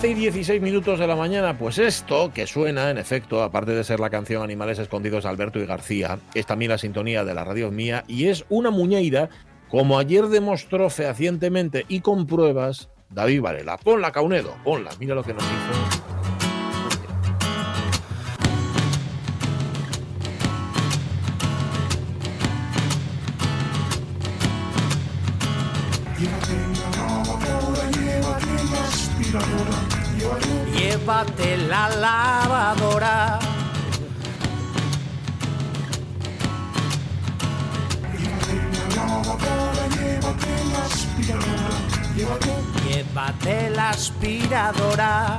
12 y 16 minutos de la mañana, pues esto que suena, en efecto, aparte de ser la canción Animales Escondidos de Alberto y García, es también la sintonía de la radio mía y es una muñeira, como ayer demostró fehacientemente y con pruebas David Varela. Ponla, Caunedo, ponla, mira lo que nos hizo. Llévate la lavadora. Llévate la aspiradora.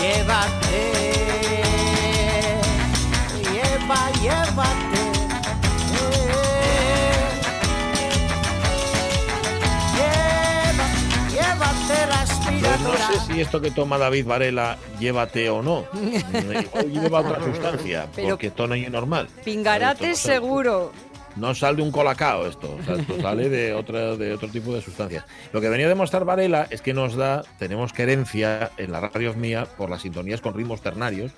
Llévate. Llévate. Lleva, si esto que toma David Varela llévate o no. Lleva otra sustancia, Pero- porque esto no es normal. Pingarate Esto seguro. No sale de un colacao esto, o sea, esto sale de, otra, de otro tipo de sustancias. Lo que venía a demostrar Varela es que nos da, tenemos querencia en la radio mía por las sintonías con ritmos ternarios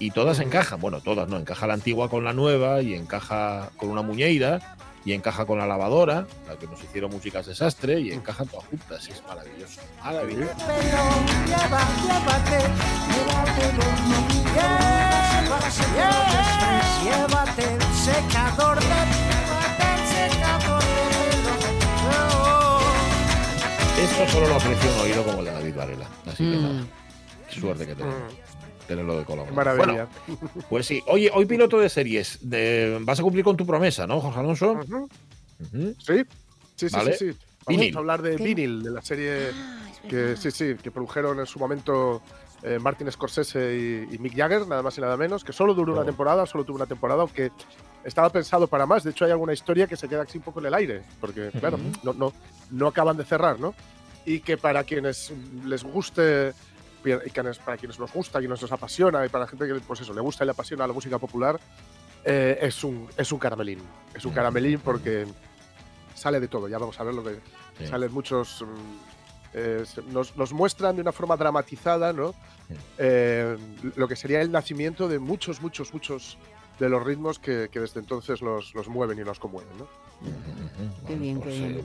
y todas encajan, bueno, todas no, encaja la antigua con la nueva y encaja con una muñeira y encaja con la lavadora, la que nos hicieron músicas desastre y encaja todas juntas, y es maravilloso. maravilloso. Llévate, el secador de. Esto solo lo aprecio un oído como el de David Varela, así que Mm. nada, qué suerte que tenemos. Tenerlo de colaborador. Maravilla. Bueno, pues sí. Oye, hoy piloto de series. de- vas a cumplir con tu promesa, ¿no, José Alonso? Ujú. Ujú. Sí, sí, sí, Vale. sí, sí. Vamos Vinil. a hablar de ¿Qué? Vinil, de la serie Ah, que sí, sí, que produjeron en su momento eh, Martin Scorsese y, y Mick Jagger, nada más y nada menos, que solo duró una Oh. temporada, solo tuvo una temporada, aunque estaba pensado para más. De hecho, hay alguna historia que se queda así un poco en el aire, porque, claro, Ujú. no, no, no acaban de cerrar, ¿no? Y que para quienes les guste, que para quienes nos gusta, quienes nos apasiona, y para la gente que pues eso, le gusta y le apasiona la música popular, eh, es, un, es un caramelín. Es un caramelín porque sale de todo. Ya vamos a ver lo que Sí. salen muchos. mm, eh, nos, nos muestran de una forma dramatizada, ¿no? Eh, lo que sería el nacimiento de muchos, muchos, muchos de los ritmos que, que desde entonces los, los mueven y nos conmueven, ¿no? Qué bien, qué bien.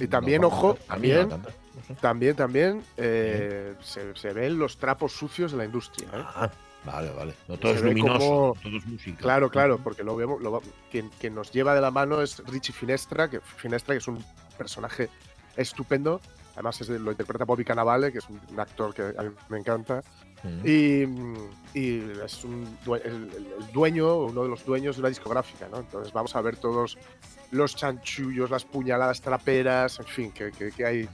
eh, Y también, no, ojo, a mí no también-. También, también eh, se, se ven los trapos sucios de la industria. ¿eh? Ah, vale, vale. No todo Se es ve luminoso, como- todo es música. Claro, claro, porque lo vemos, lo quien, quien nos lleva de la mano es Richie Finestra, que Finestra que es un personaje estupendo. Además es de- lo interpreta Bobby Cannavale, que es un, actor que a mí me encanta. Y, y es un el, el- dueño, uno de los dueños de una discográfica, ¿no? Entonces vamos a ver todos los chanchullos, las puñaladas traperas, en fin, que, que- que hay,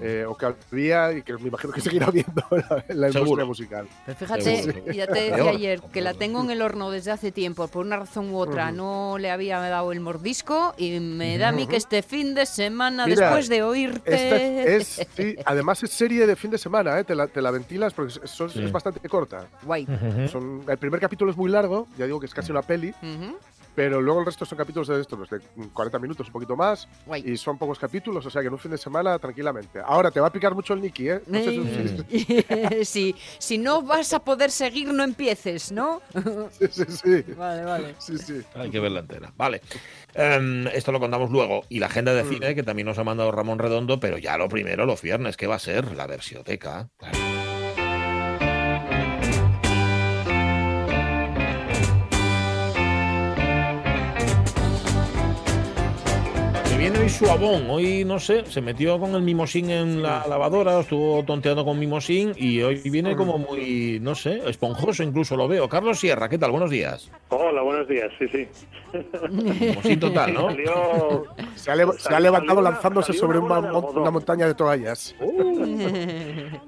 eh, o que había y que me imagino que seguirá habiendo en la, la industria musical. Pero fíjate, Seguro. ya te decía ayer que la tengo en el horno desde hace tiempo, por una razón u otra no le había dado el mordisco y me da a mí que este fin de semana, Mira, después de oírte... Esta es, sí, además es serie de fin de semana, ¿eh? te, la, te la ventilas porque es, es- Sí. es bastante corta. Guay. Son, el primer capítulo es muy largo, ya digo que es casi una peli, Ujú. Pero luego el resto son capítulos de esto, pues de 40 minutos, un poquito más. Guay. Y son pocos capítulos, o sea que en un fin de semana tranquilamente. Ahora te va a picar mucho el Nicky, ¿eh? No sé si- Eh, si, si no vas a poder seguir, no empieces, ¿no? sí, sí, sí. vale, vale. Sí, sí. Hay que verla entera. Vale. Em, esto lo contamos luego. Y la agenda de Mm. cine, que también nos ha mandado Ramón Redondo, pero ya lo primero, los viernes, ¿qué va a ser? La versioteca. Claro. Viene hoy suavón, hoy no sé, se metió con el mimosín en la lavadora, estuvo tonteando con mimosín y hoy viene como muy, no sé, esponjoso incluso lo veo. Carlos Sierra, ¿qué tal? Buenos días. Hola, buenos días, sí, sí. Mimosín total, ¿no? Salió... Se ha, se ha levantado una- lanzándose salió sobre una una, una montaña de toallas.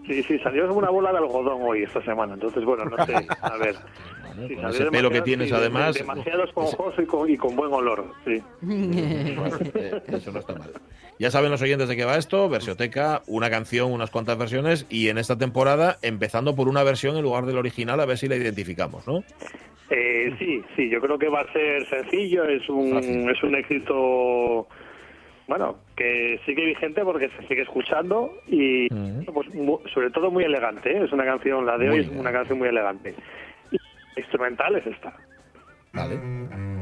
Sí, sí, salió una bola de algodón hoy, esta semana. Entonces, bueno, no sé, a ver. Bueno, Sí, con ese pelo que tienes sí, además. Demasiado esponjoso y con, y con buen olor, sí. Eh, eso no está mal. Ya saben los oyentes de qué va esto, versioteca, una canción, unas cuantas versiones y en esta temporada empezando por una versión en lugar del original a ver si la identificamos, ¿no? Eh, sí, sí, yo creo que va a ser sencillo, es un, Fácil. es un éxito, bueno, que sigue vigente porque se sigue escuchando y pues, sobre todo muy elegante, ¿eh? es una canción, la de Muy hoy es una canción muy elegante. Y instrumental es esta. Vale.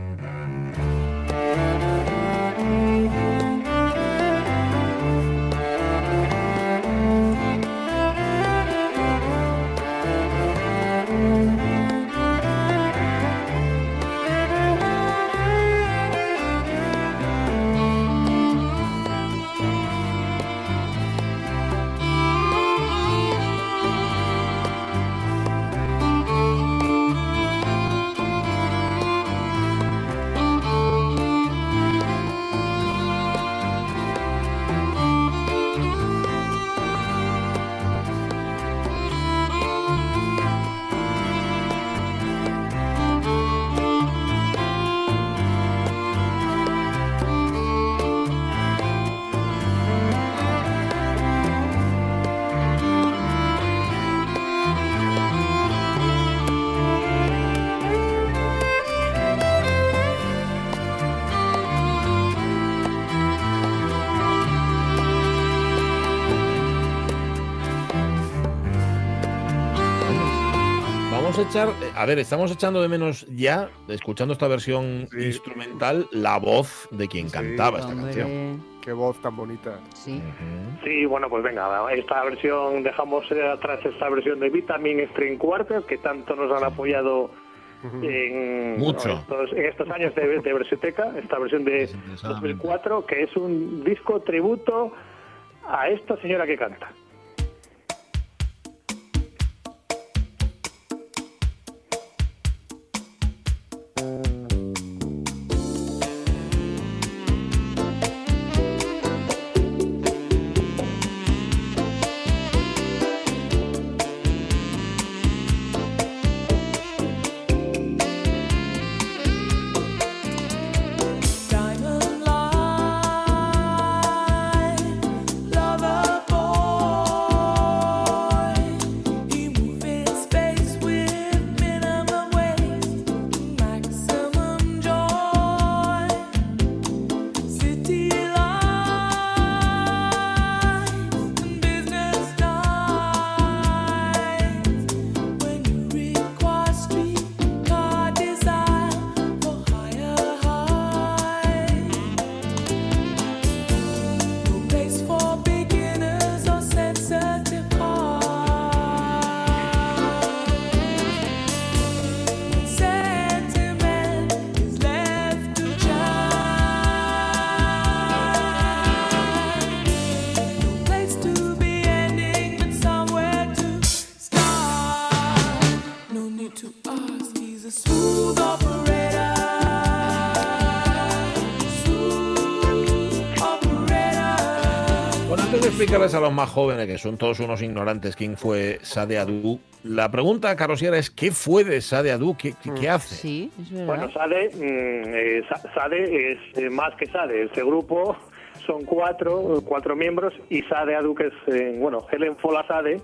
Echar, eh, a ver, estamos echando de menos ya, escuchando esta versión Sí. instrumental, la voz de quien Sí. cantaba esta canción. Qué voz tan bonita. sí. Sí, bueno, pues venga, esta versión, dejamos eh, atrás esta versión de Vitamin String Quartet, que tanto nos han apoyado en, Mucho. estos, en estos años de, de Versioteca, esta versión de Desinteresadamente. 2004, que es un disco tributo a esta señora que canta. A los más jóvenes, que son todos unos ignorantes, quién fue Sade Adu, la pregunta, Carlos Sierra, es ¿qué fue de Sade Adu? ¿Qué, qué- qué hace? Sí, es verdad. Bueno, Sade, mm, eh, Sa- Sade es eh, más que Sade. Este grupo son cuatro, cuatro miembros y Sade Adu, que es, eh, bueno, Helen Fola Sade,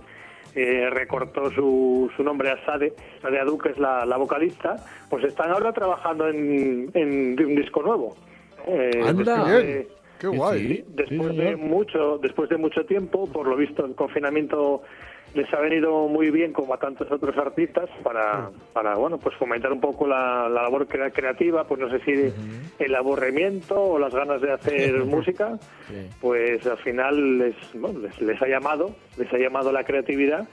eh, recortó su, su nombre a Sade, Sade Adu, que es la, la vocalista, pues están ahora trabajando en, en un disco nuevo. Eh, Anda. Bien. de- Qué guay. Sí, después sí, de mucho después de mucho tiempo por lo visto el confinamiento les ha venido muy bien como a tantos otros artistas para, para bueno pues fomentar un poco la, la labor crea- creativa pues no sé si el aburrimiento o las ganas de hacer música Sí. pues al final les, bueno, les, les ha llamado les ha llamado la creatividad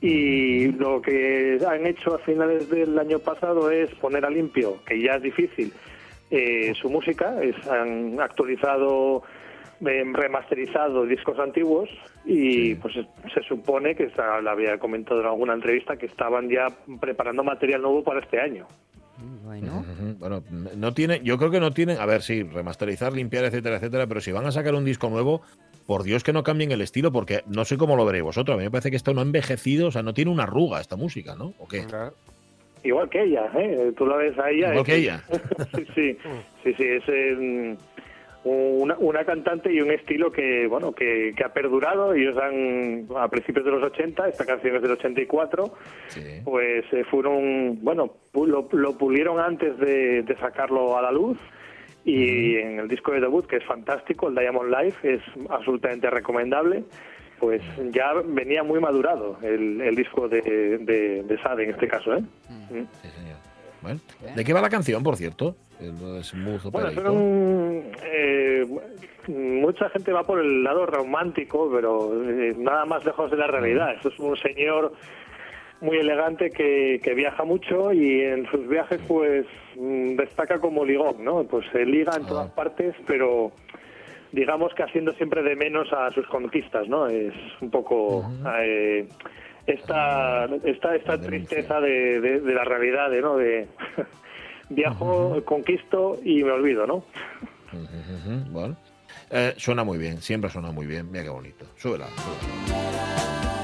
y lo que han hecho a finales del año pasado es poner a limpio que ya es difícil eh, su música es, han actualizado eh, remasterizado discos antiguos y pues se supone que está, lo había comentado en alguna entrevista que estaban ya preparando material nuevo para este año Bueno, no tiene, yo creo que no tienen, a ver, sí, remasterizar, limpiar, etcétera, etcétera, pero si van a sacar un disco nuevo, por Dios que no cambien el estilo, porque no sé cómo lo veréis vosotros. A mí me parece que esto no ha envejecido, o sea, no tiene una arruga esta música, ¿no? ¿O qué? Ah, igual que ella ¿eh? tú la ves a ella Igual es- que ella. sí sí sí sí es eh, una, una cantante y un estilo que bueno que, que ha perdurado ellos han a principios de los 80 esta canción es del 84 Sí. pues eh, fueron, bueno, lo, lo pulieron antes de, de sacarlo a la luz y en el disco de debut, que es fantástico, el Diamond Life, es absolutamente recomendable, pues ya venía muy madurado el, el disco de, de, de Sade en este caso, ¿eh? Mm. Sí, señor. Bueno, ¿de qué va la canción, por cierto? Smooth Bueno, son, eh, mucha gente va por el lado romántico, pero eh, nada más lejos de la realidad. Esto es un señor muy elegante que, que viaja mucho y en sus viajes pues mm, destaca como ligón, ¿no? Pues se liga en todas Ah. partes, pero digamos que haciendo siempre de menos a sus conquistas, ¿no? Es un poco eh, esta, esta, esta denuncia. tristeza de, de- de la realidad, de, ¿no? De viajo, conquisto y me olvido, ¿no? Bueno. Eh, suena muy bien, siempre suena muy bien. Mira qué bonito. Súbela. súbela.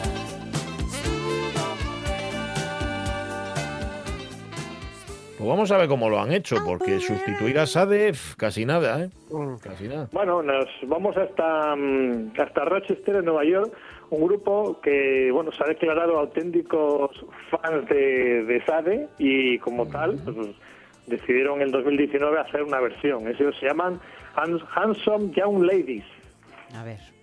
Pues vamos a ver cómo lo han hecho, porque sustituir a Sade, casi nada, ¿eh? mm. Casi nada. Bueno, nos vamos hasta, mm, hasta Rochester, en Nueva York, un grupo que bueno se ha declarado auténticos fans de, de Sade y como tal pues, decidieron en 2019 hacer una versión. Ellos se llaman Hans- Handsome Young Ladies. a ver.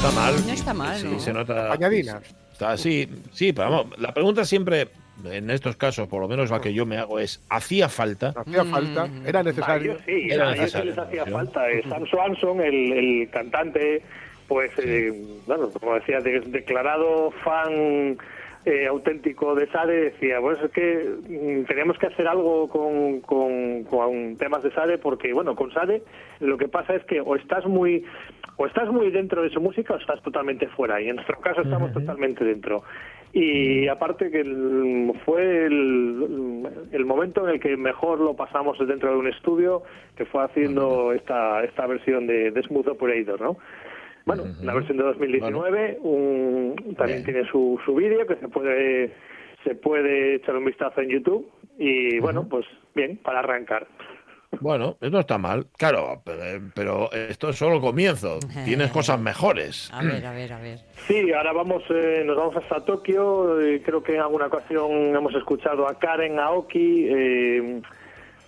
Está, no está mal. No está mal, Sí, ¿no? se nota. Añadina. Está así, sí, pero vamos, la pregunta siempre, en estos casos, por lo menos la que yo me hago, es: ¿hacía falta? Hacía falta, era A necesario. ellos sí, Era a ellos sí necesario, les hacía ¿sí? falta. Eh, Sam Swanson, el, el cantante, pues, eh, bueno, como decía, de- declarado fan eh, auténtico de Sade, decía, pues es que mm, teníamos que hacer algo con, con, con temas de Sade, porque, bueno, con Sade lo que pasa es que o estás muy o estás muy dentro de su música o estás totalmente fuera, y en nuestro caso estamos totalmente dentro. Y aparte que el- fue el, el momento en el que mejor lo pasamos dentro de un estudio, que fue haciendo esta, esta versión de, de Smooth Operator, ¿no? Bueno, la versión de 2019 un- también tiene su, su vídeo que se puede se puede echar un vistazo en YouTube. Y bueno, pues bien, para arrancar. Bueno, no está mal. Claro, pero, esto es solo el comienzo. Tienes cosas mejores. A ver, a ver, a ver. Sí, ahora vamos, eh, nos vamos hasta Tokio. eh, creo que en alguna ocasión hemos escuchado a Karen Aoki. eh,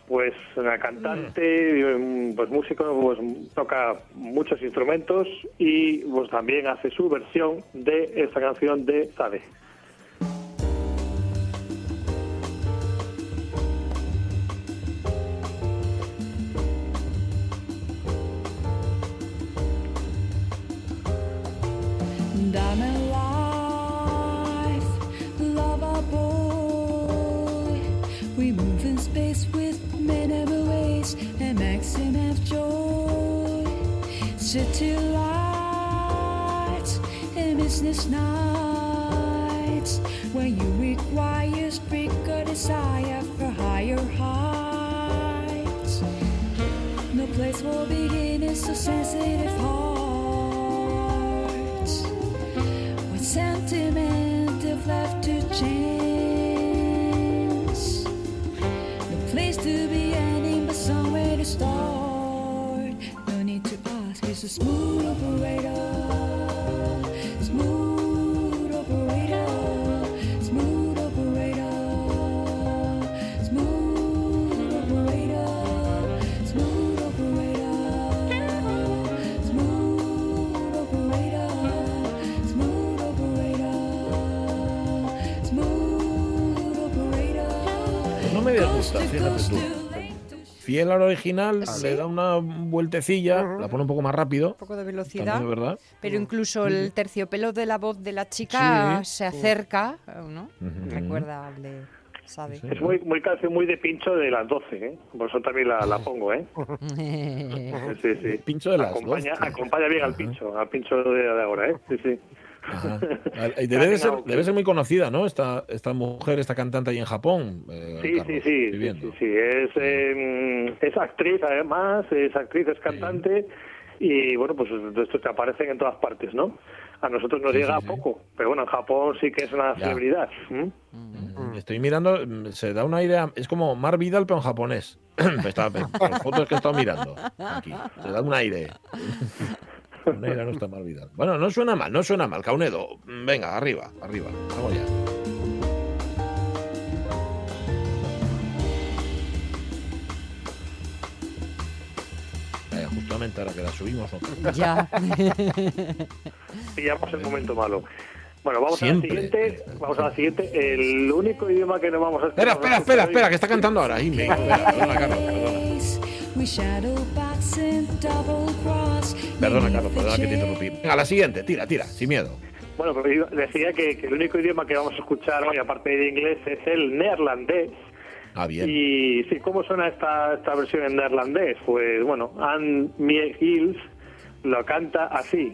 pues una cantante, mm, pues músico, pues toca muchos instrumentos y pues también hace su versión de esta canción de Sade. And maximum joy. City lights and business nights. When you require speaker desire for higher heights. No place for beginners so sensitive hearts. What sentiment if left a smooth operator. Smooth operator. Smooth operator. Smooth operator. Smooth operator. Smooth operator. Smooth operator. Smooth operator. No me disgusta, fíjate tú. Fiel al original, Sí. le da una vueltecilla, la pone un poco más rápido. Un poco de velocidad. También verdad. Pero incluso el terciopelo de la voz de la chica Sí. se acerca, ¿no? Ujú. Recuerda al de Sade. Es muy, muy canción muy de pincho de las 12, ¿eh? Por eso también la, la pongo, ¿eh? Sí, sí. Pincho de las acompaña, 12. acompaña bien al pincho, al pincho de, de ahora, ¿eh? Sí, sí. Y Debe de, ser, debe ser muy conocida, ¿no? Esta, esta mujer, esta cantante ahí en Japón. eh, Sí, Carlos, sí, sí. Es, eh, es actriz además, es actriz, es cantante y bueno, pues estos que aparecen en todas partes, ¿no? A nosotros nos Sí, llega sí, poco, pero bueno, en Japón sí que es una Ya. celebridad. ¿m? Mm, Estoy mirando, mm, se da una idea, es como Mar Vidal, pero en japonés. Está, por las fotos que he estado mirando aquí. Se da un aire. No está Vidal. Bueno, no suena mal, no suena mal. Caunedo, venga, arriba, arriba. Vamos ya. Eh, justamente ahora que la subimos, ¿no? Ya. Pillamos el momento malo. Bueno, vamos Siempre. a la siguiente. Vamos a la siguiente. El único idioma que no vamos a Espera, espera, espera, espera, que está cantando ahora. Ahí me- espera, perdona, Carlos, perdona. Perdona, Carlos, perdona que te interrumpí. Venga, la siguiente, tira, tira, sin miedo. Bueno, pero yo decía que, que el único idioma que vamos a escuchar hoy, aparte de inglés, es el neerlandés. Ah, bien. Y sí, ¿cómo suena esta, esta versión en neerlandés? Pues bueno, Anne Mie Hills lo canta así.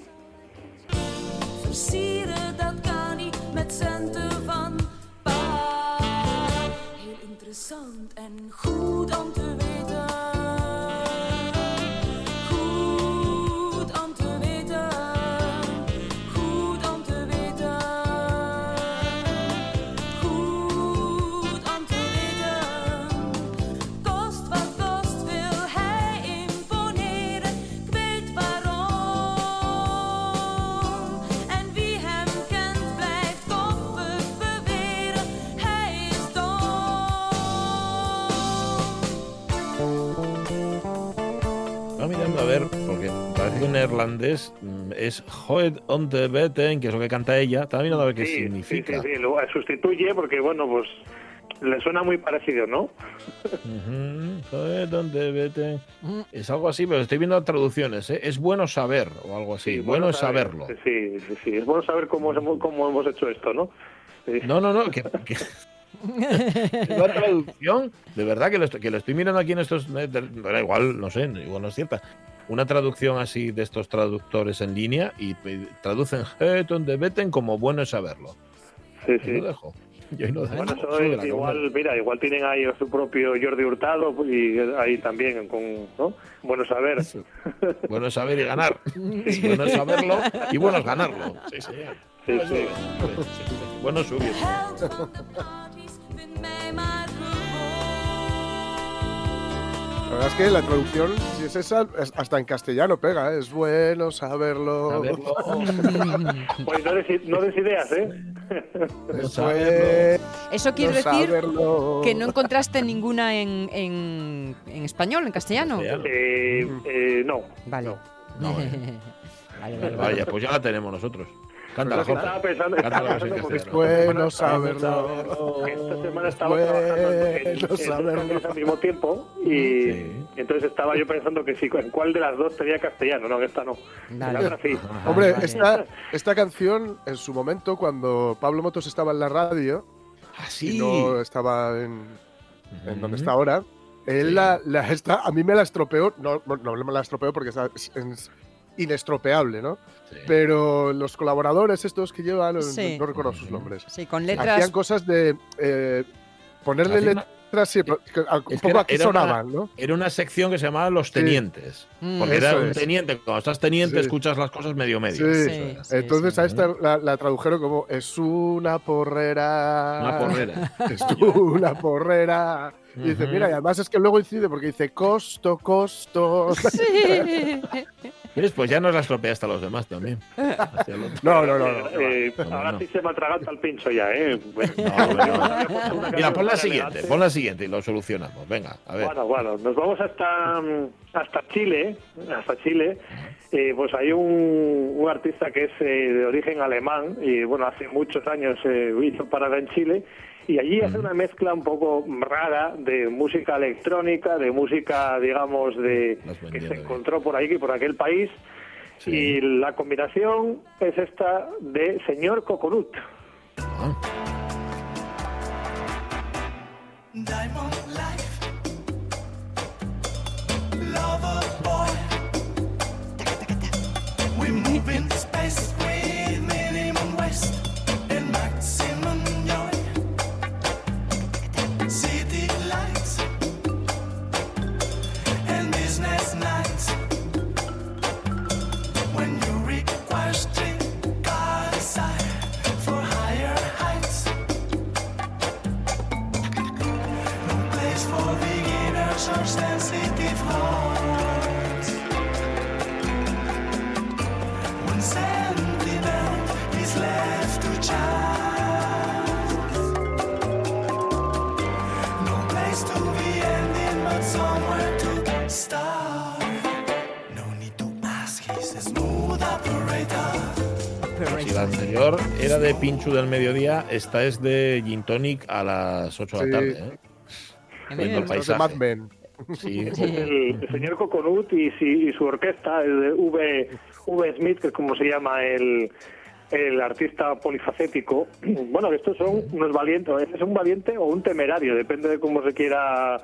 Interessant en goed om te weten. En neerlandés mm, es Hoed on the Beten, que es lo que canta ella. Estaba mirando a ver qué Sí, sí, significa. sí, sí, lo sustituye porque, bueno, pues le suena muy parecido, ¿no? Hoed on the Beten. Es algo así, pero estoy viendo traducciones. ¿eh? Es bueno saber, o algo así. bueno, es saber. saberlo. Sí, sí, sí. Es bueno saber cómo, hemos- cómo hemos hecho esto, ¿no? Sí. No, no, no. Que, que- es la traducción, de verdad que lo, estoy, que lo estoy mirando aquí en estos. eh, igual, no sé, igual no es cierta. Una traducción así de estos traductores en línea y traducen Hoed on the Beten como bueno es saberlo. Sí, sí. lo dejo. Yo lo dejo. Bueno, eso es igual, mira, igual tienen ahí a su propio Jordi Hurtado y ahí también con, ¿no? Bueno saber. Eso. Bueno es saber y ganar. Es bueno es saberlo y bueno es ganarlo. Sí, señor. Sí, Bueno, sí. sí, sí. Bueno es subir. La verdad es que la traducción, si es esa, es- hasta en castellano pega, ¿eh? es bueno saberlo. Saberlo. Pues no des, no des ideas, ¿eh? Es. Eso quiere decir saberlo. que no encontraste ninguna en, en, en español, en castellano. Eh, eh, no. Vale. No, vale, eh. vale, vale. Vaya, pues ya la tenemos nosotros. Cántala, Estaba pensando, Cántala estaba castellano. Bueno esta saberlo. Esta semana estaba Bueno trabajando en, en al mismo tiempo y Sí. entonces estaba yo pensando que sí, en cuál de las dos tenía castellano, no, esta no. La otra sí. Hombre, esta, esta canción, en su momento, cuando Pablo Motos estaba en la radio, Ah, y no estaba en, en donde está ahora, él Sí. la, la está, a mí me la estropeó, no, no, no me la estropeó porque está- es, es inestropeable, ¿no? Sí. Pero los colaboradores estos que llevan, no- Sí. no, recuerdo sus nombres, Sí, con hacían letras. cosas de eh, ponerle Hacían letras, sí, un poco era- aquí era una- sonaban, ¿no? Era una sección que se llamaba Los Tenientes. Mm. Porque era un es. teniente. Cuando estás teniente, Sí. escuchas las cosas medio medio. Sí. Sí, sí, Entonces sí. a esta la, la tradujeron como es una porrera. Una porrera. Es una porrera. Y dice, mira, y además es que luego incide porque dice costo, costo. Sí. ¿Ves? Pues ya nos la estropeaste a los demás también. No, no, no. no, no. Eh, No, ahora no. sí se me atraganta el pincho ya, ¿eh? Bueno, No, Mira, pon la siguiente, pon la siguiente y lo solucionamos. Venga, a ver. Bueno, bueno, nos vamos hasta, mm, hasta Chile, hasta Chile. Eh, pues hay un, un artista que es eh, de origen alemán y bueno, hace muchos años eh, hizo parada en Chile y allí hace una mezcla un poco rara de música electrónica, de música, digamos, de que se de- encontró por ahí y por aquel país. Sí. Y la combinación es esta de Señor Coconut. Ah, anterior era de Pinchu del mediodía, esta es de Gin Tonic a las 8 de la Sí. tarde. ¿eh? El de paisaje. Mad Men. Sí. el, el señor Coconut y, y su orquesta, el de V, v. Smith, que es como se llama el, el artista polifacético. Bueno, estos son unos valientes, es un valiente o un temerario, depende de cómo se quiera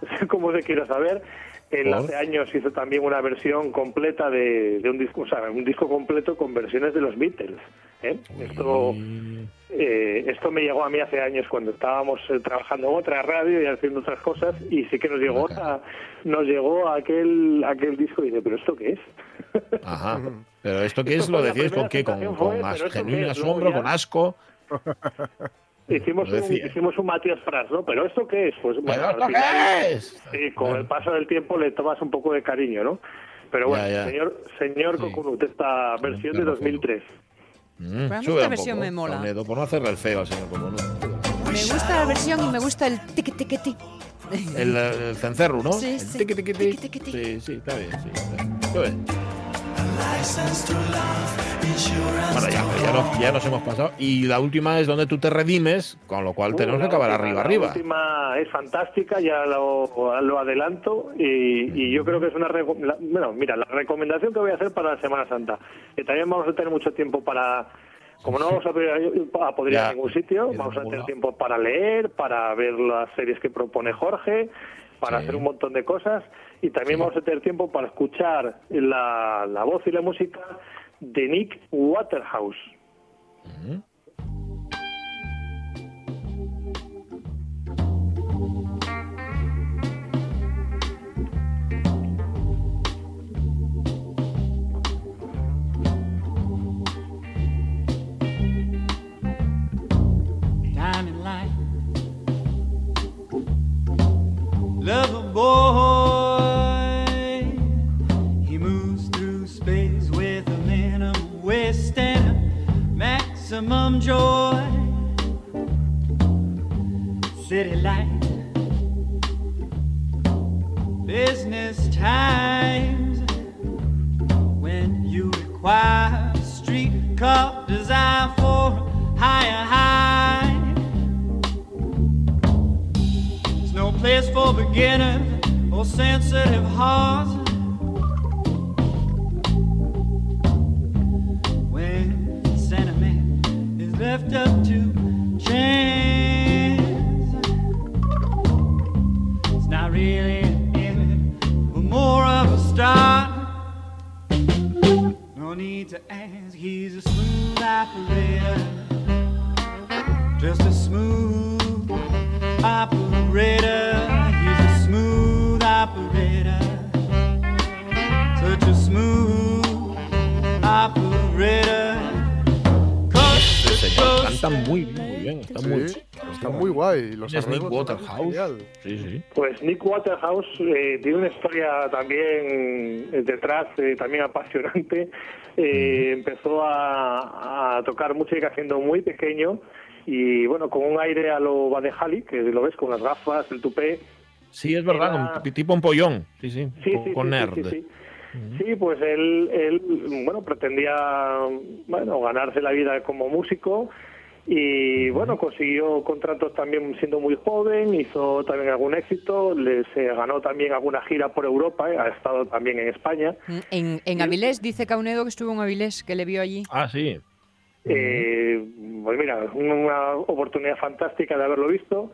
cómo se quiera saber. Él hace años hizo también una versión completa de, de un disco, o sea, un disco completo con versiones de los Beatles. ¿Eh? Esto eh, esto me llegó a mí hace años cuando estábamos eh, trabajando en otra radio y haciendo otras cosas y sí que nos llegó a, nos llegó aquel aquel disco y dice pero esto qué es Ajá. Pero esto qué es, Esto lo decís con qué, con, con fue, as- pero ¿esto qué genuino asombro, ya- con asco. hicimos un, hicimos un Matías Prats no pero esto qué es pues bueno, ¿Pero final, qué es? sí, con el paso del tiempo le tomas un poco de cariño no pero bueno Ya, ya. señor señor Sí. Coconut esta versión de claro, 2003 Mm, Pero a mí sube esta versión poco, me mola. Saunedo, por no hacerle el feo al señor Coconut. Me gusta la versión y me gusta el tiqui tiqui tiqui. El, el cencerro, ¿no? Sí, El sí. tiqui. tiqui, Sí, sí, está bien. Sí, está bien. Bueno, ya, ya, nos, ya nos hemos pasado. Y la última es donde tú te redimes, con lo cual tenemos que Uh, la acabar última- arriba, La arriba. última es fantástica, ya lo, lo adelanto y, y yo creo que es una... la- bueno, mira, la recomendación que voy a hacer para la Semana Santa, que también vamos a tener mucho tiempo para... Como no vamos a poder, a poder ir a ningún sitio, vamos a tener tiempo para leer, para ver las series que propone Jorge, para Sí. hacer un montón de cosas y también Sí. vamos a tener tiempo para escuchar la, la voz y la música de Nick Waterhouse. maximum joy. City light, business times when you require street cup desire for higher high. It's no place for beginners or sensitive hearts. Left up to chance, it's not really in for more of a start. No need to ask, he's a smooth operator. Just a smooth operator. Coast Este to señor coast canta muy bien, muy bien. Está muy, está muy guay. Los Es Nick Waterhouse. genial. Sí, sí. Pues Nick Waterhouse eh, tiene una historia también detrás, eh, también apasionante. Eh, Empezó a, a tocar música siendo muy pequeño y bueno, con un aire a lo Badehali, que lo ves con las gafas, el tupé. Sí, es verdad, Era- tipo un pollón. Sí, sí. Sí, con, sí, con sí, nerd. sí, sí, pues él, él, bueno, pretendía, bueno, ganarse la vida como músico y, bueno, consiguió contratos también siendo muy joven, hizo también algún éxito, le, se ganó también alguna gira por Europa, eh, ha estado también en España. En, en Avilés, dice Caunedo que estuvo en Avilés, que le vio allí. Ah, sí. Eh, pues mira, una oportunidad fantástica de haberlo visto.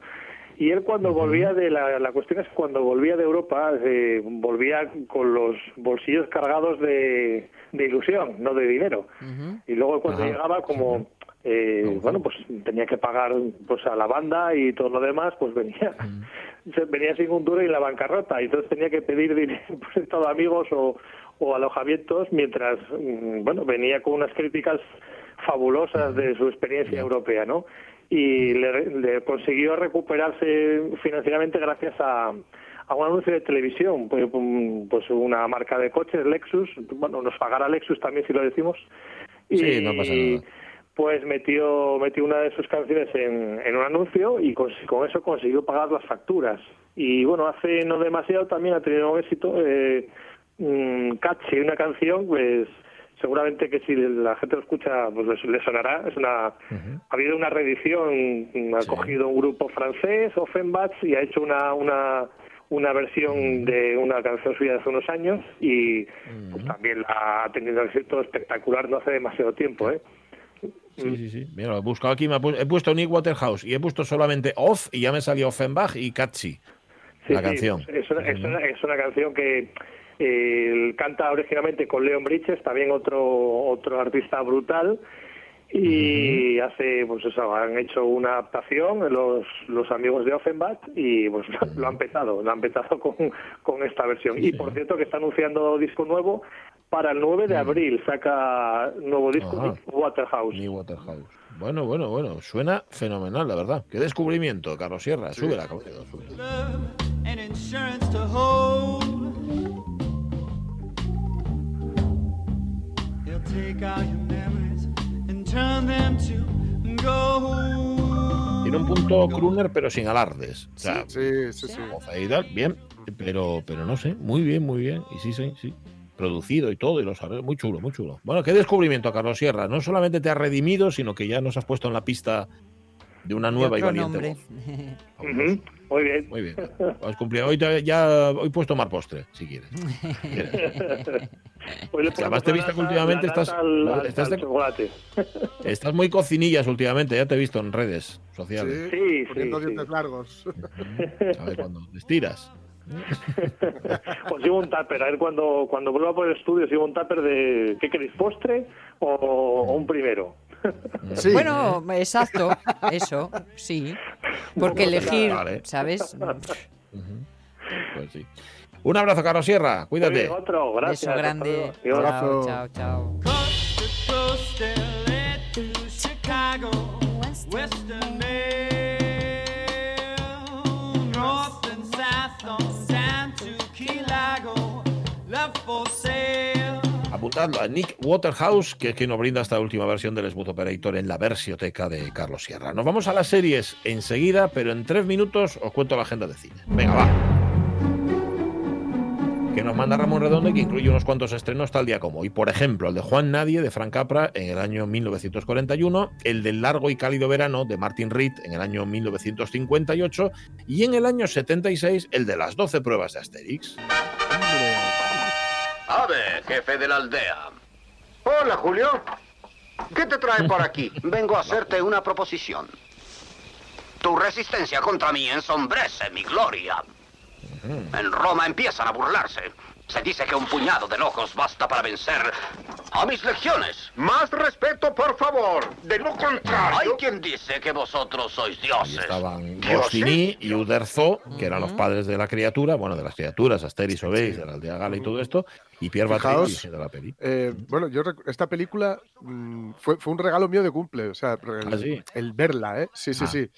Y él cuando volvía de la, la cuestión es cuando volvía de Europa, eh, volvía con los bolsillos cargados de, de ilusión, no de dinero. Y luego cuando llegaba como eh, bueno pues tenía que pagar pues a la banda y todo lo demás, pues venía se- venía sin un duro y la bancarrota. Y entonces tenía que pedir dinero prestado a amigos o, o alojamientos mientras mm, bueno venía con unas críticas fabulosas de su experiencia europea, ¿no? Y le, le consiguió recuperarse financieramente gracias a, a un anuncio de televisión, pues, pues una marca de coches, Lexus, bueno, nos pagará Lexus también si lo decimos. Y, Sí, no pasa nada. Pues metió, metió una de sus canciones en, en un anuncio y con, con eso consiguió pagar las facturas. Y bueno, hace no demasiado también ha tenido un éxito. Eh, mm, Catchy, una canción, pues seguramente que si la gente lo escucha, pues le sonará. Es una, Ha habido una reedición, mm, ha cogido un grupo francés, Offenbach, y ha hecho una, una, una versión de una canción suya de hace unos años y pues, también la ha tenido un éxito espectacular no hace demasiado tiempo, ¿eh? Sí, sí, sí. Mira, lo he buscado aquí, me pu- he puesto Nick Waterhouse y he puesto solamente Off y ya me salió Offenbach y Catchy. Sí, la sí, canción. Es una, es una- es una canción que él canta originalmente con Leon Bridges, también otro otro artista brutal. Y hace, pues eso, han hecho una adaptación los, los amigos de Offenbach y pues lo han petado, lo han petado con, con esta versión. Y por cierto que está anunciando disco nuevo para el 9 de abril, saca nuevo disco. Nick Waterhouse. Nick Waterhouse. Bueno, bueno, bueno. Suena fenomenal, la verdad. Qué descubrimiento, Carlos Sierra. Súbela, caballero, súbela. Tiene un punto crooner, pero sin alardes. O sea, Sí, sí, sí. tal, bien, pero, pero no sé, muy bien, muy bien. Y sí, sí, sí. Producido y todo, y los arreglos, muy chulo, muy chulo. Bueno, qué descubrimiento, Carlos Sierra. No solamente te has redimido, sino que ya nos has puesto en la pista de una nueva y valiente nombre. voz. Ujú, Muy bien. Muy bien. Has cumplido. Hoy te- ya hoy he puesto mar postre, si quieres. Hoy le además te he visto que últimamente estás- al- al- estás al de- chocolate. Estás muy cocinillas últimamente, ya te he visto en redes sociales. Sí, Sí, poniendo sí, dientes sí. largos. A ver cuando te estiras. Pues llevo un tupper, a ver cuando, cuando vuelva por el estudio, si llevo un tupper de ¿qué queréis? ¿Postre o, o un primero? Sí. Bueno, exacto, eso, sí. Porque elegir, Vale. ¿sabes? Pues sí. Un abrazo, Carlos Sierra. Cuídate. bien, otro, gracias. Beso grande. Adiós. Abrazo. Chao, chao, chao. North and South on San to Key Largo, left for apuntadlo a Nick Waterhouse, que es quien nos brinda esta última versión del Smooth Operator en la versioteca de Carlos Sierra. Nos vamos a las series enseguida, pero en tres minutos os cuento la agenda de cine. Venga, va. Que nos manda Ramón Redondo que incluye unos cuantos estrenos tal día como hoy. Por ejemplo, el de Juan Nadie de Frank Capra en el año 1941, el del Largo y Cálido Verano de Martin Reed en el año 1958 y en el año 76 el de las 12 pruebas de Asterix. Ave, jefe de la aldea. Hola, Julio. ¿Qué te trae por aquí? Vengo a hacerte una proposición. Tu resistencia contra mí ensombrece mi gloria. En Roma empiezan a burlarse. Se dice que un puñado de locos basta para vencer a mis legiones. Más respeto, por favor. De lo contrario. Hay quien dice que vosotros sois Ahí dioses. estaban ¿Dioses? Goscinny y Uderzo, que eran los padres de la criatura, bueno, de las criaturas, Asterix, Obelix, de la aldea Gala y todo esto, y Pierre Fijaos, la peli. Eh, bueno, yo esta película mm, fue, fue un regalo mío de cumple, o sea, el, ¿Ah, sí? el verla, ¿eh? Sí, sí, Ah, sí.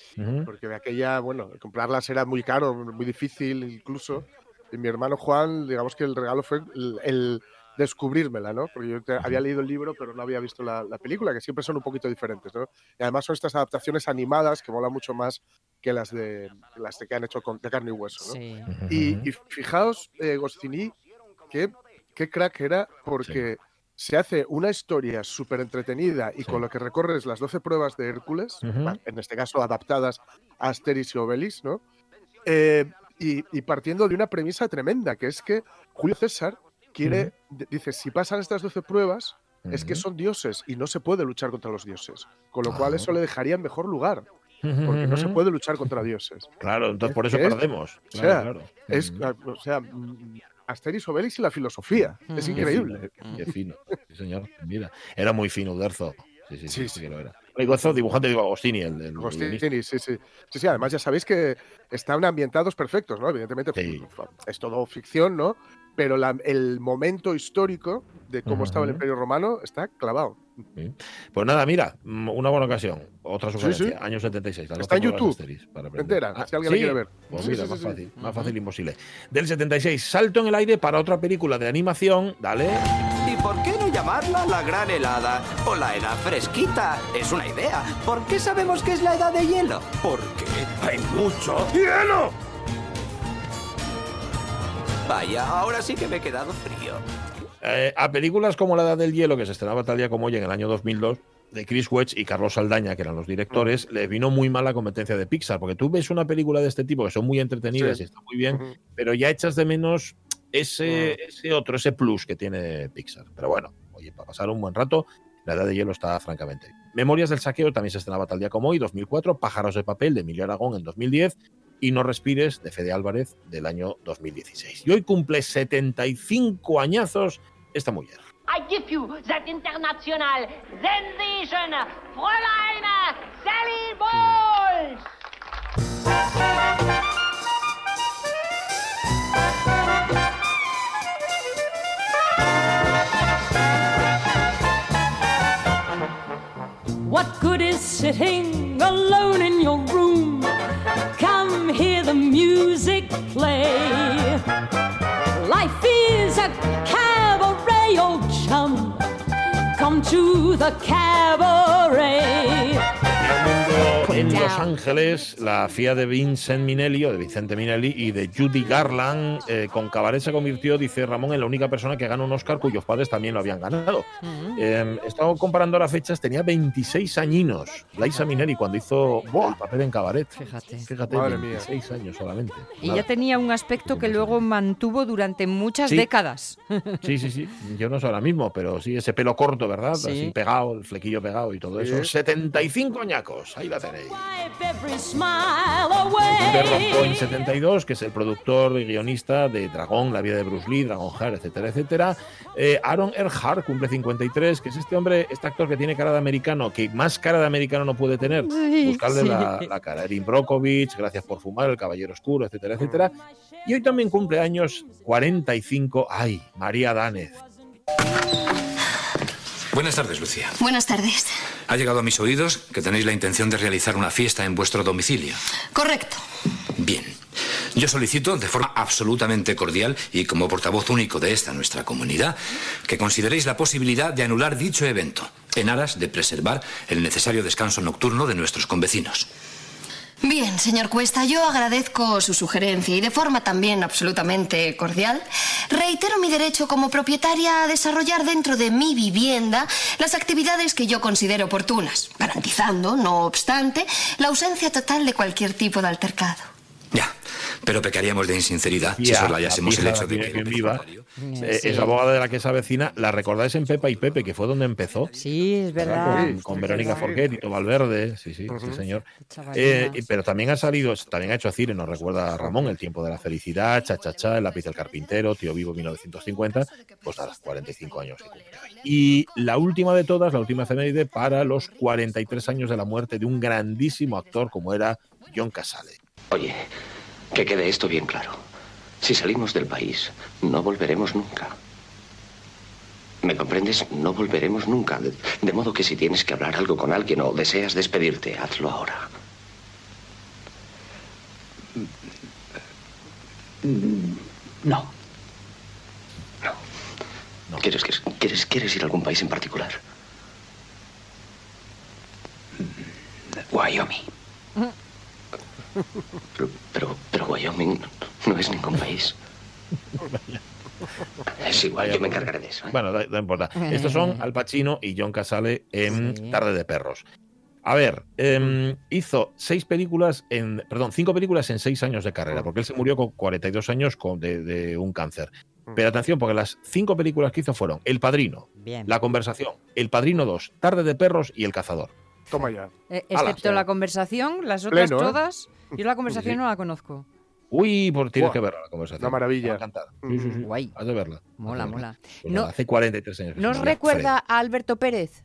Porque de aquella, bueno, comprarlas era muy caro, muy difícil incluso. Y mi hermano Juan, digamos que el regalo fue el, el descubrírmela, ¿no? Porque yo te- había leído el libro, pero no había visto la, la película, que siempre son un poquito diferentes, ¿no? Y además son estas adaptaciones animadas que molan mucho más que las de las de que han hecho con, de carne y hueso, ¿no? Sí. Y, y fijaos, eh, Goscinny, qué, qué crack era, porque se hace una historia súper entretenida y con lo que recorres las 12 pruebas de Hércules, en este caso adaptadas a Asterix y Obelix, ¿no? Eh, y, y partiendo de una premisa tremenda, que es que Julio César quiere, d- dice, si pasan estas 12 pruebas, es que son dioses y no se puede luchar contra los dioses. Con lo cual Ah. eso le dejaría en mejor lugar, porque no se puede luchar contra dioses. Claro, entonces por Es eso es- perdemos. o sea, claro. Es, ah, o sea, mm, Asterix Obelix y la filosofía. Es Ujú. Qué increíble. fino, Qué fino. Sí, señor. Mira, era muy fino Uderzo. Sí, sí, sí, Sí, sí sí. que lo era. Dibujante, digo Agostini, el, el guionista. Agostini, sí, sí. Sí, sí, además ya sabéis que están ambientados perfectos, ¿no? Evidentemente Sí. f- es todo ficción, ¿no? Pero la- el momento histórico de cómo estaba el. Imperio Romano está clavado. Sí. Pues nada, mira, mm, una buena ocasión. Otra Sí, sugerencia, sí. año 76. las Está en 12 pruebas YouTube. para. Entera, si alguien la ¿sí? quiere ver. Pues Sí, mira, sí, más sí, sí. fácil, más fácil imposible. Del 76, salto en el aire para otra película de animación. Dale. ¿Y por qué no llamarla la gran helada o la edad fresquita? Es una idea. ¿Por qué sabemos que es la edad de hielo? Porque hay mucho hielo. Vaya, ahora sí que me he quedado frío. Eh, a películas como La Edad del Hielo, que se estrenaba tal día como hoy en el año 2002, de Chris Wedge y Carlos Saldaña, que eran los directores, le vino muy mal la competencia de Pixar, porque tú ves una película de este tipo que son muy entretenidas Sí. y están muy bien, pero ya echas de menos ese, Mm. ese otro, ese plus que tiene Pixar. Pero bueno, oye, para pasar un buen rato, La Edad de Hielo está francamente. Memorias del Saqueo también se estrenaba tal día como hoy, 2004, Pájaros de Papel de Emilio Aragón en 2010 y No Respires de Fede Álvarez del año 2016. Y hoy cumple 75 añazos esta mujer. I give you that international sensation, Fräulein Sally Bowles! What good is sitting alone in your room? Come hear the music play. Life is a cabaret, old chum. Come to the cabaret. En Los Ángeles, la FIA de Vincent Minelli, o de Vicente Minelli, y de Judy Garland, eh, con Cabaret se convirtió, dice Ramón, en la única persona que gana un Oscar cuyos padres también lo habían ganado. Eh, he estado comparando las fechas, tenía 26 añinos. Liza Minelli cuando hizo el papel en Cabaret. Fíjate. Fíjate, Madre mía. 26 años solamente. Y Nada. ya tenía un aspecto que luego mantuvo durante muchas Sí. décadas. Sí, sí, sí. Yo no sé ahora mismo, pero sí, ese pelo corto, ¿verdad? Sí. Así pegado, el flequillo pegado y todo Sí. eso. 75 añacos. Ahí la tenéis. Point 72, que es el productor y guionista de Dragón, La vida de Bruce Lee, Dragon Heart, etcétera, etcétera. Eh, Aaron Eckhart cumple 53, que es este hombre, este actor que tiene cara de americano, que más cara de americano no puede tener. Sí, Buscarle sí. la, la cara. Erin Brockovich, Gracias por fumar, El Caballero Oscuro, etcétera, etcétera. Y hoy también cumple años 45. ¡Ay! María Danez. Buenas tardes, Lucía. Buenas tardes. Ha llegado a mis oídos que tenéis la intención de realizar una fiesta en vuestro domicilio. Correcto. Bien. Yo solicito de forma absolutamente cordial y como portavoz único de esta nuestra comunidad que consideréis la posibilidad de anular dicho evento en aras de preservar el necesario descanso nocturno de nuestros convecinos. Bien, señor Cuesta, yo agradezco su sugerencia y de forma también absolutamente cordial, reitero mi derecho como propietaria a desarrollar dentro de mi vivienda las actividades que yo considero oportunas, garantizando, no obstante, la ausencia total de cualquier tipo de altercado. Pero pecaríamos de insinceridad si Ya, soslayásemos la el hecho de que... bien viva. Eh, Sí. Esa abogada de la que es vecina, la recordáis en Pepa y Pepe, que fue donde empezó. Sí, es verdad. Con, con Verónica Forquet y Tito Valverde, sí, sí, sí, señor. Eh, pero también ha salido, también ha hecho cine, nos recuerda a Ramón, El tiempo de la felicidad, Cha Cha Cha, El lápiz del carpintero, Tío Vivo 1950, pues a los 45 años. se. Y la última de todas, la última efeméride, para los 43 años de la muerte de un grandísimo actor como era John Casale. Oye, que quede esto bien claro. Si salimos del país, no volveremos nunca. ¿Me comprendes? No volveremos nunca. De, de modo que si tienes que hablar algo con alguien o deseas despedirte, hazlo ahora. No. ¿Quieres, que- quieres, ¿Quieres ir a algún país en particular? Wyoming. Pero, pero, pero Wyoming no es ningún país. Es igual, yo me encargaré de eso. ¿eh? Bueno, no, no importa. Estos son Al Pacino y John Casale en Tarde de Perros. A ver, em, hizo seis películas en, perdón, cinco películas en seis años de carrera, porque él se murió con 42 años con- de, de un cáncer. Pero atención, porque las cinco películas que hizo fueron El Padrino, Bien. La Conversación, El Padrino 2, Tarde de Perros y El Cazador. Toma ya. Eh, excepto la conversación, las otras pleno, ¿eh? todas. Yo la conversación Sí. no la conozco. Uy, pues tienes Buah, que verla la conversación. una maravilla. Te va a encantar. Sí, sí, sí. Guay. Has de verla. Mola, Has de verla. mola. Pues No- nada, hace 43 años. que ¿Nos se murió recuerda a Alberto Pérez? Fred.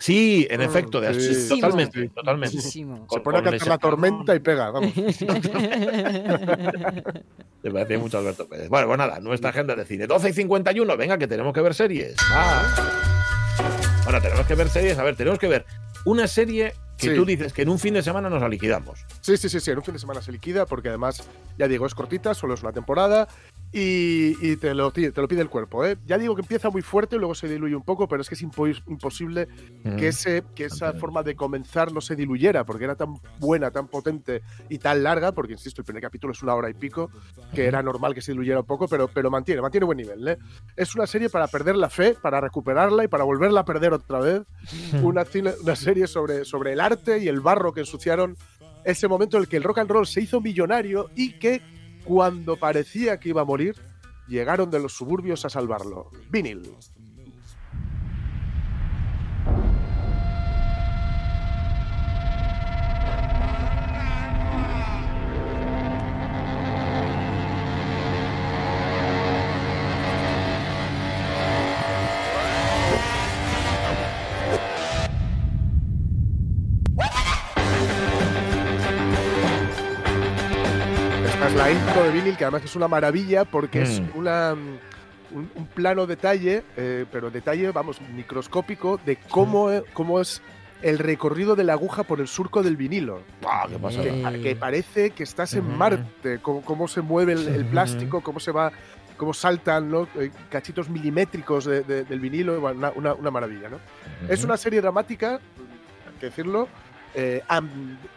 Sí, en Mm, efecto, de- sí. totalmente, totalmente. Muchísimo. Se Con- pone a con cantar ese- la tormenta y pega, vamos. Te parecía mucho Alberto Pérez. Bueno, pues nada, nuestra agenda de cine. 12 y 51, venga, que tenemos que ver series. Va. Bueno, tenemos que ver series. A ver, tenemos que ver una serie que Sí. tú dices que en un fin de semana nos la liquidamos. Sí, sí, sí, sí, en un fin de semana se liquida porque además, ya digo, es cortita, solo es una temporada y, y te, lo, ti- te lo pide el cuerpo. ¿eh? Ya digo que empieza muy fuerte, luego se diluye un poco, pero es que es impo- imposible Mm. que, ese, que esa forma de comenzar no se diluyera porque era tan buena, tan potente y tan larga, porque insisto, el primer capítulo es una hora y pico, que era normal que se diluyera un poco, pero, pero mantiene, mantiene buen nivel. ¿eh? Es una serie para perder la fe, para recuperarla y para volverla a perder otra vez. una, cine- una serie sobre, sobre el arte y el barro que ensuciaron ese momento en el que el rock and roll se hizo millonario y que cuando parecía que iba a morir, llegaron de los suburbios a salvarlo. Vinil. Es la intro de vinil, que además es una maravilla porque es Mm. una, mm, un, un plano detalle, eh, pero detalle, vamos, microscópico, de cómo, eh, cómo es el recorrido de la aguja por el surco del vinilo. ¡Guau, qué pasada! Que, que parece que estás en. Marte, cómo, cómo se mueve el, el plástico, cómo se va, cómo saltan ¿no? Eh, cachitos milimétricos de- de- del vinilo, una, una- una maravilla, ¿no? Es una serie dramática, hay que decirlo, eh,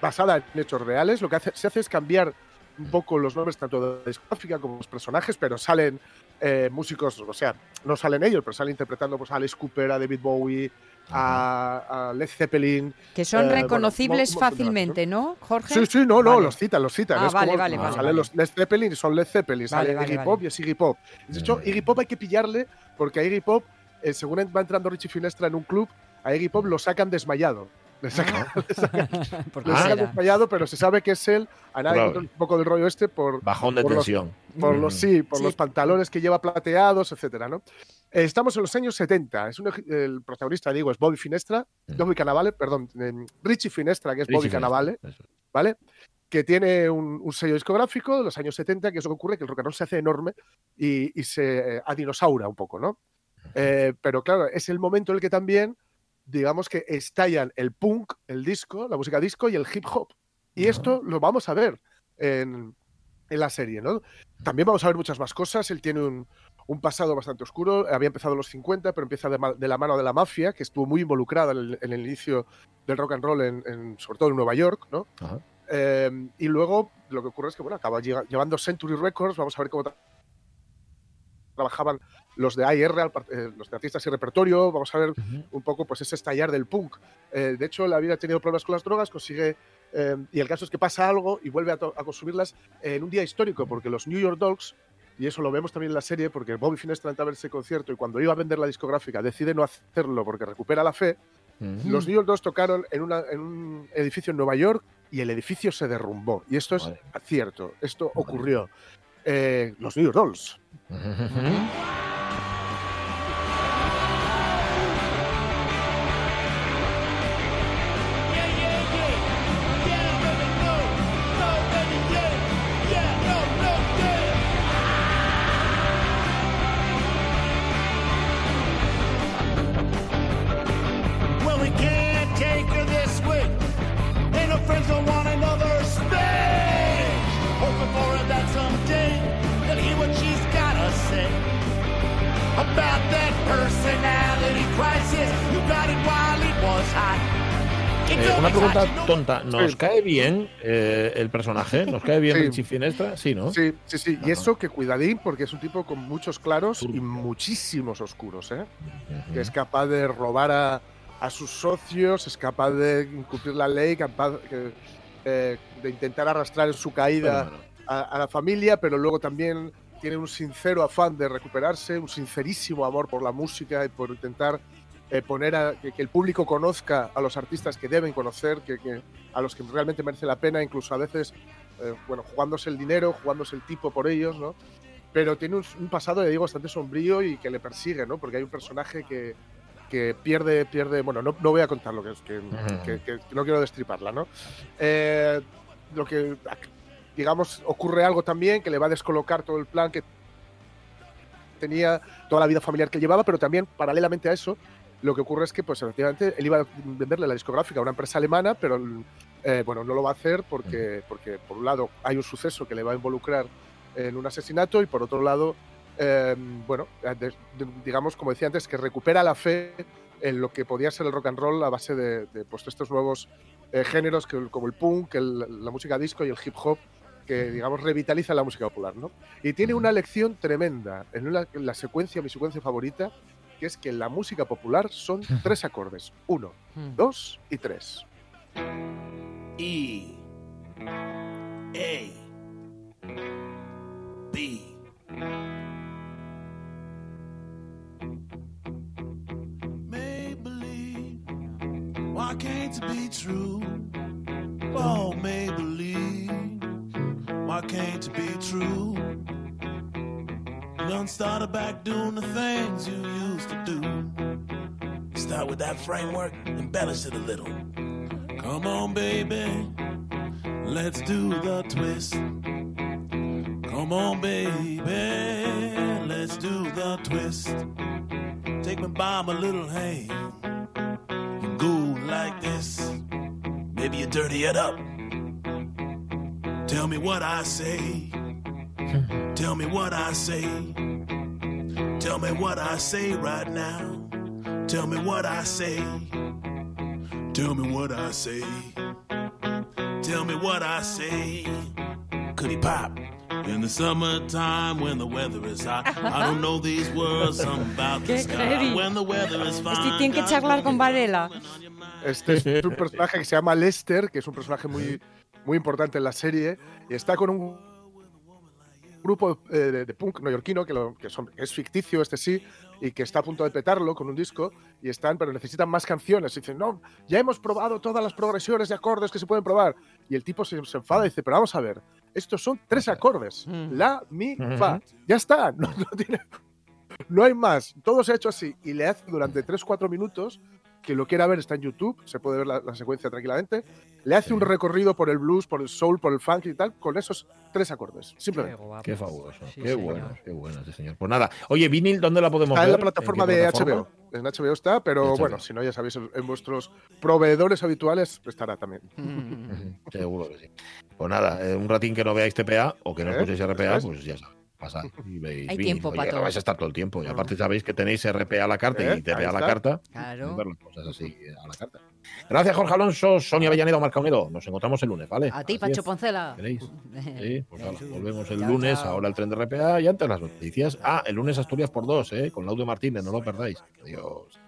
basada en hechos reales. Lo que hace- se hace es cambiar un poco los nombres tanto de la discográfica como los personajes, pero salen eh, músicos, o sea, no salen ellos, pero salen interpretando pues, a Alice Cooper, a David Bowie, a, a Led Zeppelin. Que son eh, reconocibles fácilmente, ¿no, Jorge? Sí, sí, no, no, Vale. los citan, los citan. Ah, es vale, como vale, vale, salen vale. los Led Zeppelin y son Led Zeppelin, sale vale, Iggy vale. Pop y es Iggy Pop. De hecho, Iggy Pop hay que pillarle porque a Iggy Pop, eh, según va entrando Richie Finestra en un club, a Iggy Pop lo sacan desmayado. Le le sacan- ¿Por le qué sacan será? desmayado, pero se sabe que es él. A nadie Claro. un poco del rollo este por. Bajón de por los- tensión. por los, Mm. sí, por Sí. los pantalones que lleva plateados, etcétera, ¿no? Eh, Estamos en los años 70. Es un el protagonista, digo, es Bobby Finestra, Bobby Cannavale, perdón, eh, Richie Finestra, que es Mm. Richie Bobby Finestra, Cannavale. ¿vale? Que tiene un, un sello discográfico de los años 70, que es lo que ocurre, que el rock and roll se hace enorme y, y se eh, adinosaura un poco, ¿no? Eh, pero claro, es el momento en el que también, digamos que estallan el punk, el disco, la música disco y el hip hop. Y esto lo vamos a ver en, en la serie, ¿no? También vamos a ver muchas más cosas. Él tiene un, un pasado bastante oscuro. Había empezado en los 50, pero empieza de, la mano de la mafia, que estuvo muy involucrada en el, en el inicio del rock and roll, en, en- sobre todo en Nueva York, ¿no? Eh, y luego lo que ocurre es que bueno, acaba llevando Century Records. Vamos a ver cómo tra- trabajaban los de par- eh, los de artistas y repertorio. Vamos a ver un poco pues ese estallar del punk. Eh, de hecho, él había tenido problemas con las drogas, consigue. eh, y el caso es que pasa algo y vuelve a, consumirlas en un día histórico, porque los New York Dogs, y eso lo vemos también en la serie, porque Bobby Finestra entra a ver ese concierto y cuando iba a vender la discográfica decide no hacerlo porque recupera la fe. Los New York Dogs tocaron en, una- en un edificio en Nueva York y el edificio se derrumbó. Y esto es cierto, esto ocurrió. Eh, los New York Dolls. Someday they'll hear what she's gotta say about that personality crisis. You got it while it was hot. It Eh, don't una pregunta tonta. ¿Nos Sí. cae bien eh, el personaje? ¿Nos cae bien Sí. Richie Finestra? Sí, ¿no? Sí, sí, sí. Y eso que cuidadín, porque es un tipo con muchos claros y muchísimos oscuros, ¿eh? Que es capaz de robar a, a sus socios, es capaz de incumplir la ley, capaz que, eh, de intentar arrastrar en su caída a, a la familia, pero luego también tiene un sincero afán de recuperarse, un sincerísimo amor por la música y por intentar eh, poner a, que, que el público conozca a los artistas que deben conocer, que, que- a los que realmente merece la pena, incluso a veces, eh, bueno, jugándose el dinero, jugándose el tipo por ellos, ¿no? Pero tiene un, un pasado, ya digo, bastante sombrío y que le persigue, ¿no? Porque hay un personaje que, que pierde, pierde, bueno, no, no voy a contar lo que es, que no quiero destriparla, ¿no? Eh, lo que, digamos, ocurre algo también que le va a descolocar todo el plan que tenía, toda la vida familiar que llevaba, pero también, paralelamente a eso, lo que ocurre es que, pues, efectivamente, él iba a venderle la discográfica a una empresa alemana, pero, eh, bueno, no lo va a hacer porque, porque, por un lado, hay un suceso que le va a involucrar en un asesinato y, por otro lado, eh, bueno, eh, de- de- digamos, como decía antes, que recupera la fe en lo que podía ser el rock and roll a base de, de, pues, estos nuevos eh, géneros que, como el punk, el- la música disco y el hip hop, que digamos revitaliza la música popular, ¿no? Y tiene una lección tremenda en, una- en la secuencia, mi secuencia favorita, que es que la música popular son tres acordes: uno, dos y tres. E A B Maybelline, why can't it be true? Oh, Maybelline, why can't it be true? Done started back doing the things you used to do. Start with that framework, embellish it a little. Come on, baby, let's do the twist. Come on, baby, let's do the twist. Take me by my little hand and go like this. Maybe you dirty it up. Tell me what I say. Tell me what I say. Tell me what I say right now. Tell me what I say. Tell me what I say. Tell me what I say. Could he pop? In the summertime when the weather is hot. I don't know these words, something about the sky. heavy. When the weather is Este fine. tiene que charlar con Varela. Este es un personaje que se llama Lester, que es un personaje muy, muy importante en la serie, y está con un grupo eh, de, de punk neoyorquino que, lo- que son- que es ficticio, este sí, y que está a punto de petarlo con un disco, y están, pero necesitan más canciones. Y dicen, no, ya hemos probado todas las progresiones de acordes que se pueden probar. Y el tipo se, se enfada y dice, pero vamos a ver, estos son tres acordes, la, mi, fa. Ya está, no, no tiene- no hay más. Todo se ha hecho así. Y le hace durante 3-4 minutos, que lo quiera ver está en YouTube, se puede ver la, la secuencia tranquilamente. Le hace un recorrido por el blues, por el soul, por el funk y tal, con esos tres acordes. Simplemente. Qué fabuloso. Sí, qué señor. bueno, qué bueno, sí, señor. Pues nada. Oye, vinil, ¿dónde la podemos Está ver? en la plataforma de plataforma? HBO. en HBO está, pero HBO. bueno, si no, ya sabéis, en, vuestros proveedores habituales estará también. Seguro que sí. Pues nada, eh, un ratín que no veáis TPA o que no ¿Eh? escuchéis RPA, ¿Eso pues ya sabéis. Pasad y veis. Hay tiempo para que todo. vais a estar todo el tiempo. Y aparte sabéis que tenéis RPA a la carta ¿Eh? y TPA Ahí a la carta. Claro. Podéis ver las cosas así eh, a la carta. Gracias, Jorge Alonso, Sonia Avellaneda, Marca Unedo. Nos encontramos el lunes, ¿vale? A ti, Así Pacho es. Poncela. ¿Queréis? Sí, pues hala, volvemos el lunes, ahora el tren de RPA y antes las noticias. Ah, el lunes Asturias por dos, ¿eh? Con Laudio Martínez, no lo perdáis. Adiós.